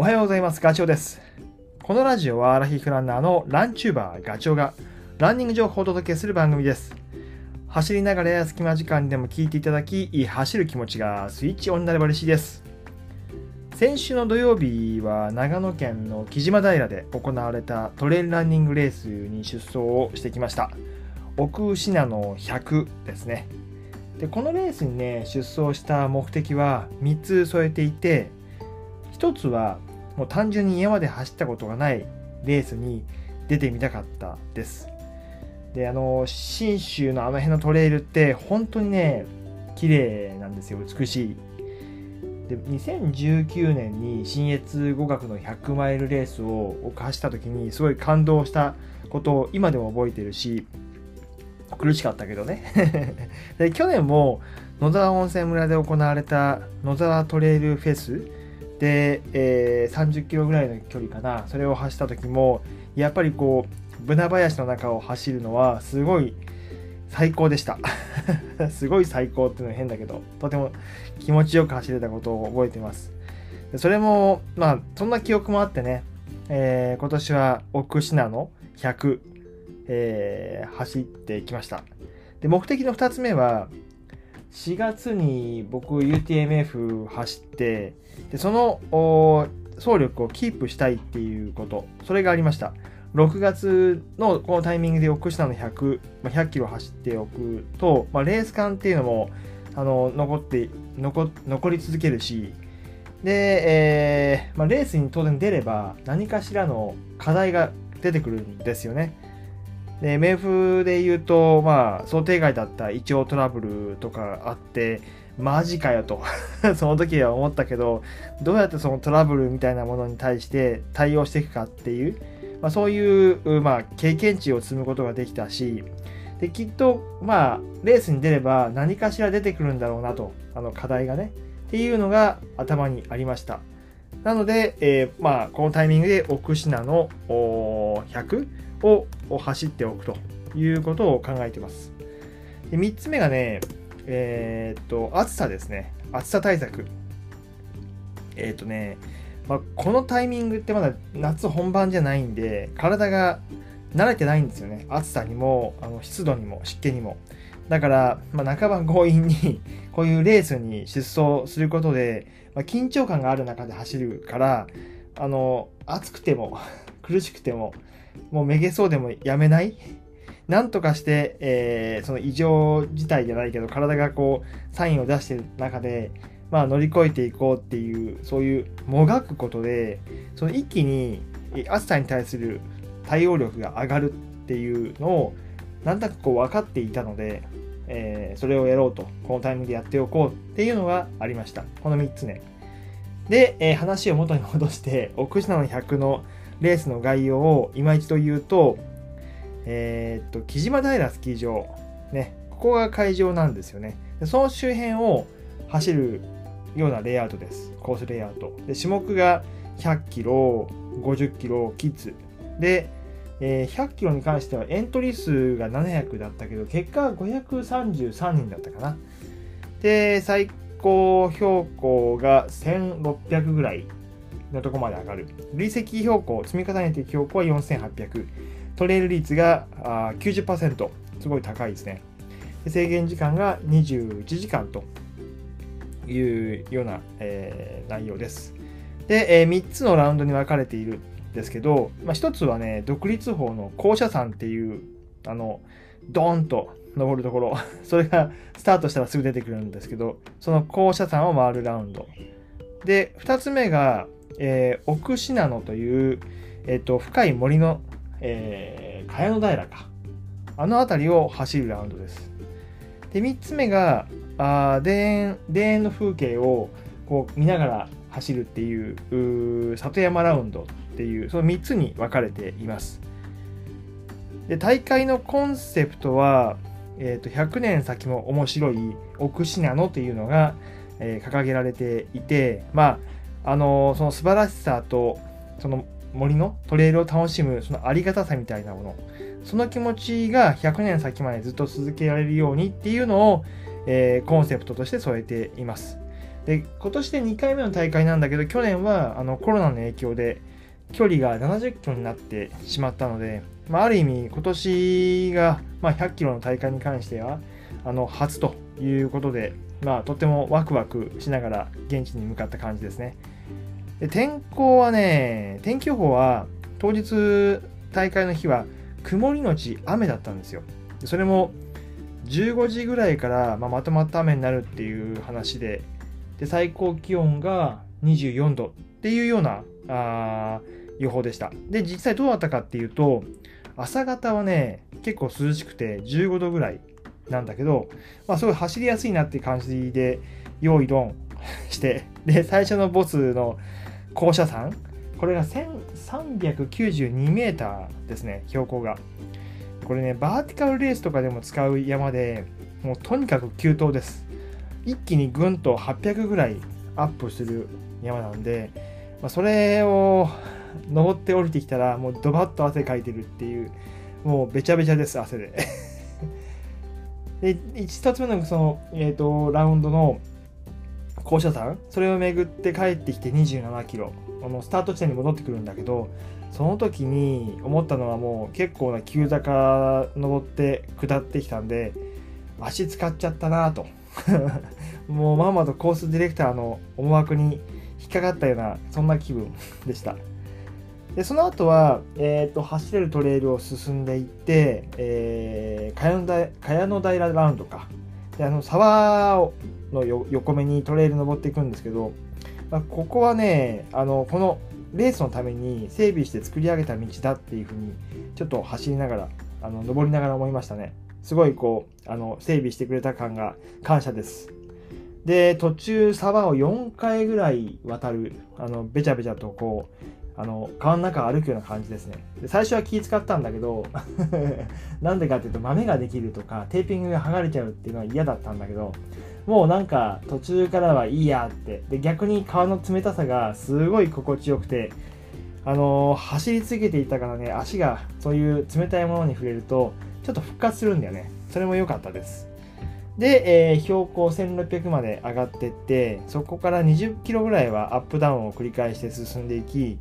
おはようございます。ガチョウです。このラジオはアラヒフランナーのランチューバーガチョウがランニング情報をお届けする番組です。走りながらや隙間時間でも聞いていただき、走る気持ちがスイッチオンになれば嬉しいです。先週の土曜日は長野県の木島平で行われたトレイルランニングレースに出走をしてきました。奥信濃100ですね。でこのレースにね出走した目的は3つ添えていて1つはもう単純に今まで走ったことがないレースに出てみたかったです。であの信州のあの辺のトレイルって本当にね綺麗なんですよ美しい。で2019年に信越語学の100マイルレースを僕走った時にすごい感動したことを今でも覚えてるし苦しかったけどね。で去年も野沢温泉村で行われた野沢トレイルフェスで、えー、30キロぐらいの距離かな。それを走った時もやっぱりこうブナ林の中を走るのはすごい最高でした。すごい最高っていうのは変だけどとても気持ちよく走れたことを覚えてます。それもまあそんな記憶もあってね、えー、今年は奥信濃100えー、走ってきました。で、目的の2つ目は、4月に僕 UTMF 走って、でその走力をキープしたいっていうこと、それがありました。6月のこのタイミングで奥下の100、まあ、100キロ走っておくと、まあ、レース感っていうのもあの残って残残り続けるし、で、えーまあ、レースに当然出れば何かしらの課題が出てくるんですよね。で、MF で言うと、まあ、想定外だった胃腸トラブルとかあって、マジかよと その時は思ったけど、どうやってそのトラブルみたいなものに対して対応していくかっていう、まあ、そういう、まあ、経験値を積むことができたし、で、きっと、まあ、レースに出れば何かしら出てくるんだろうなと、あの課題がね、っていうのが頭にありました。なので、えー、まあ、このタイミングで奥信濃100をを走っておくということを考えています。で3つ目がね、えー、っと、暑さですね。暑さ対策。えー、っとね、まあ、このタイミングってまだ夏本番じゃないんで、体が慣れてないんですよね。暑さにも、あの湿度にも、湿気にも。だから、まあ、半ば強引に、こういうレースに出走することで、まあ、緊張感がある中で走るから、あの、暑くても、苦しくても、もうめげそうでもやめない？なんとかして、えー、その異常事態じゃないけど、体がこう、サインを出してる中で、まあ乗り越えていこうっていう、そういうもがくことで、その一気に暑さに対する対応力が上がるっていうのを、なんとなくこう分かっていたので、えー、それをやろうと、このタイミングでやっておこうっていうのがありました。この3つね。で、えー、話を元に戻して、奥信濃100のレースの概要を今一度言うと、えー、っと、木島平スキー場、ね、ここが会場なんですよね。その周辺を走るようなレイアウトです。コースレイアウト。で種目が100キロ、50キロ、キッズ。で、えー、100キロに関してはエントリー数が700だったけど、結果は533人だったかな。で、最高標高が1600ぐらいのとこまで上がる。累積標高、積み重ねて標高は4800。トレイル率があ90%。すごい高いですね。で制限時間が21時間というような、えー、内容です。で、えー、3つのラウンドに分かれているんですけど、まあ、1つはね、独立峰の校舎山っていう、あの、ドーンと登るところ、それがスタートしたらすぐ出てくるんですけど、その校舎山を回るラウンド。で、2つ目が、えー、奥信濃という、えーと、深い森の、えー、茅野平か。あの辺りを走るラウンドです。で、3つ目が、あ田園田園の風景をこう見ながら走るっていう里山ラウンドっていう、その3つに分かれています。で、大会のコンセプトは、えーと、100年先も面白い奥信濃っていうのが、えー、掲げられていて、まあ、あのその素晴らしさとその森のトレイルを楽しむそのありがたさみたいなものその気持ちが100年先までずっと続けられるようにっていうのを、えー、コンセプトとして添えていますで今年で2回目の大会なんだけど去年はあのコロナの影響で距離が70キロになってしまったので、まあ、ある意味今年が、まあ、100キロの大会に関してはあの初ということで、まあ、とってもワクワクしながら現地に向かった感じですね。で天候はね、天気予報は当日大会の日は曇りのち雨だったんですよ。それも15時ぐらいから、ま、とまった雨になるっていう話でで最高気温が24度っていうようなあ予報でした。で、実際どうだったかっていうと、朝方はね、結構涼しくて15度ぐらいなんだけど、まあ、すごい走りやすいなっていう感じで、用意ドンして、で、最初のボスの校舎山、これが1392メーターですね、標高が。これね、バーティカルレースとかでも使う山で、もうとにかく急登です。一気にぐんと800ぐらいアップする山なんで、まあ、それを登って降りてきたら、もうドバッと汗かいてるっていう、もうべちゃべちゃです、汗で。で、一つ目のその、えっ、ー、と、ラウンドの校舎山、それを巡って帰ってきて27キロ、あのスタート地点に戻ってくるんだけど、その時に思ったのはもう結構な急坂登って下ってきたんで、足使っちゃったなと。もうまんまとコースディレクターの思惑に引っかかったような、そんな気分でした。でその後は、えーと、走れるトレイルを進んでいって、えー、茅野平ラウンドかであの沢の横目にトレイル登っていくんですけど、まあ、ここはねあのこのレースのために整備して作り上げた道だっていうふうにちょっと走りながらあの登りながら思いましたね。すごいこうあの整備してくれた感が感謝です。で途中沢を4回ぐらい渡るあのべちゃべちゃとこうあの川の中歩くような感じですね。で最初は気使ったんだけど なんでかっていうと豆ができるとかテーピングが剥がれちゃうっていうのは嫌だったんだけどもうなんか途中からはいいやって。で逆に川の冷たさがすごい心地よくてあのー、走り続けていたからね足がそういう冷たいものに触れるとちょっと復活するんだよね。それも良かったです。で、えー、標高1600まで上がってってそこから20キロぐらいはアップダウンを繰り返して進んでいき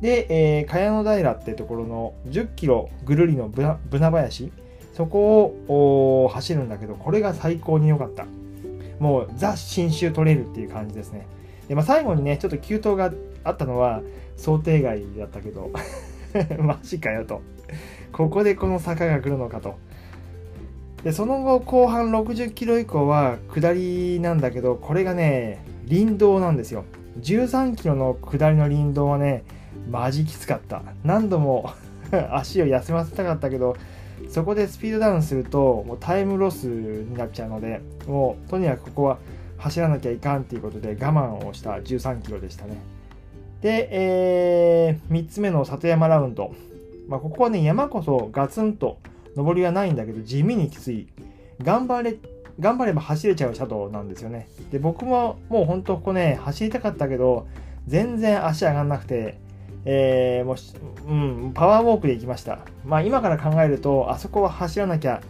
で、えー、茅野平ってところの10キロぐるりのブナ林、そこを走るんだけど、これが最高に良かった。もうザ新州取れるっていう感じですね。で、まあ、最後にね、ちょっと急登があったのは想定外だったけど、マジかよと。ここでこの坂が来るのかと。で、その後、後半60キロ以降は下りなんだけど、これがね、林道なんですよ。13キロの下りの林道はね、マジきつかった。何度も 足を休ませたかったけど、そこでスピードダウンすると、もうタイムロスになっちゃうので、もうとにかくここは走らなきゃいかんっていうことで我慢をした13キロでしたね。で、えー、3つ目の里山ラウンド。まあ、ここはね、山こそガツンと登りはないんだけど、地味にきつい。頑張れ、頑張れば走れちゃうシャドウなんですよね。で、僕ももう本当ここね、走りたかったけど、全然足上がんなくて、えー、もし、うん、パワーウォークで行きました。まあ今から考えると、あそこは走らなきゃ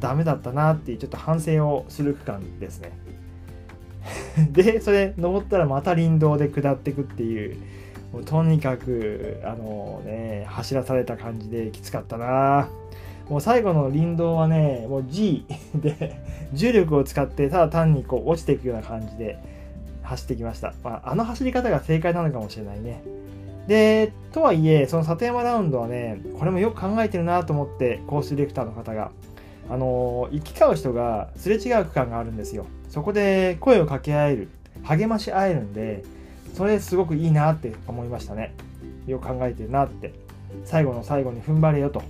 ダメだったなっていうちょっと反省をする区間ですね。で、それ登ったらまた林道で下っていくっていう、もうとにかく、あのね、走らされた感じできつかったなもう最後の林道はね、もう G で重力を使ってただ単にこう落ちていくような感じで走ってきました。まあ、あの走り方が正解なのかもしれないね。で、とはいえ、その里山ラウンドはね、これもよく考えてるなと思って、コースディレクターの方が、あの、行き交う人がすれ違う区間があるんですよ。そこで声を掛け合える、励まし合えるんで、それすごくいいなって思いましたね。よく考えてるなって。最後の最後に踏ん張れよと。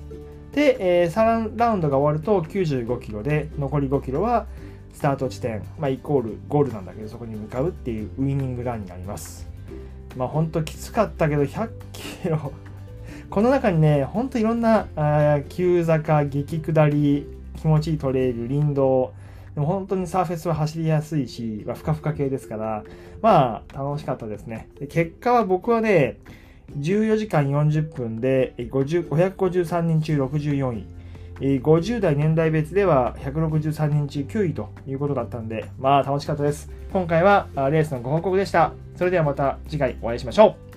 で、えー、3ラウンドが終わると95キロで、残り5キロはスタート地点、まあ、イコールゴールなんだけど、そこに向かうっていうウィニングランになります。まあ本当きつかったけど100キロ。この中にねほんといろんなあ急坂激下り気持ちいいトレイル林道。でも本当にサーフェスは走りやすいし、まあ、ふかふか系ですからまあ楽しかったですね。で結果は僕はね14時間40分で553人中64位。50代年代別では163人中9位ということだったんで、まあ楽しかったです。今回はレースのご報告でした。それではまた次回お会いしましょう。